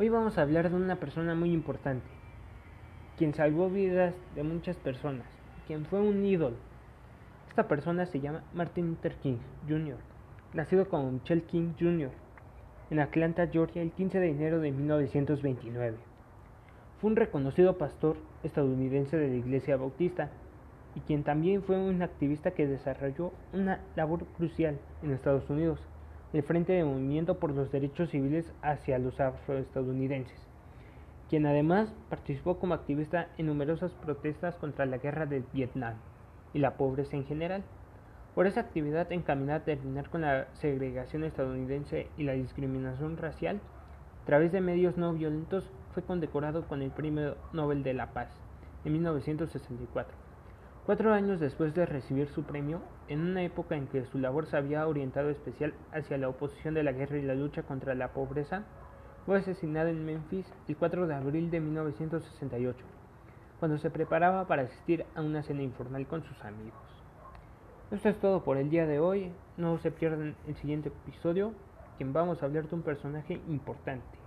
Hoy vamos a hablar de una persona muy importante, quien salvó vidas de muchas personas, quien fue un ídolo. Esta persona se llama Martin Luther King Jr., nacido como Michelle King Jr. en Atlanta, Georgia, el 15 de enero de 1929. Fue un reconocido pastor estadounidense de la Iglesia Bautista y quien también fue un activista que desarrolló una labor crucial en Estados Unidos el Frente de Movimiento por los Derechos Civiles hacia los afroestadounidenses, quien además participó como activista en numerosas protestas contra la guerra de Vietnam y la pobreza en general. Por esa actividad encaminada a terminar con la segregación estadounidense y la discriminación racial, a través de medios no violentos fue condecorado con el Premio Nobel de la Paz en 1964. Cuatro años después de recibir su premio, en una época en que su labor se había orientado especial hacia la oposición de la guerra y la lucha contra la pobreza, fue asesinado en Memphis el 4 de abril de 1968, cuando se preparaba para asistir a una cena informal con sus amigos. Esto es todo por el día de hoy, no se pierdan el siguiente episodio, en vamos a hablar de un personaje importante.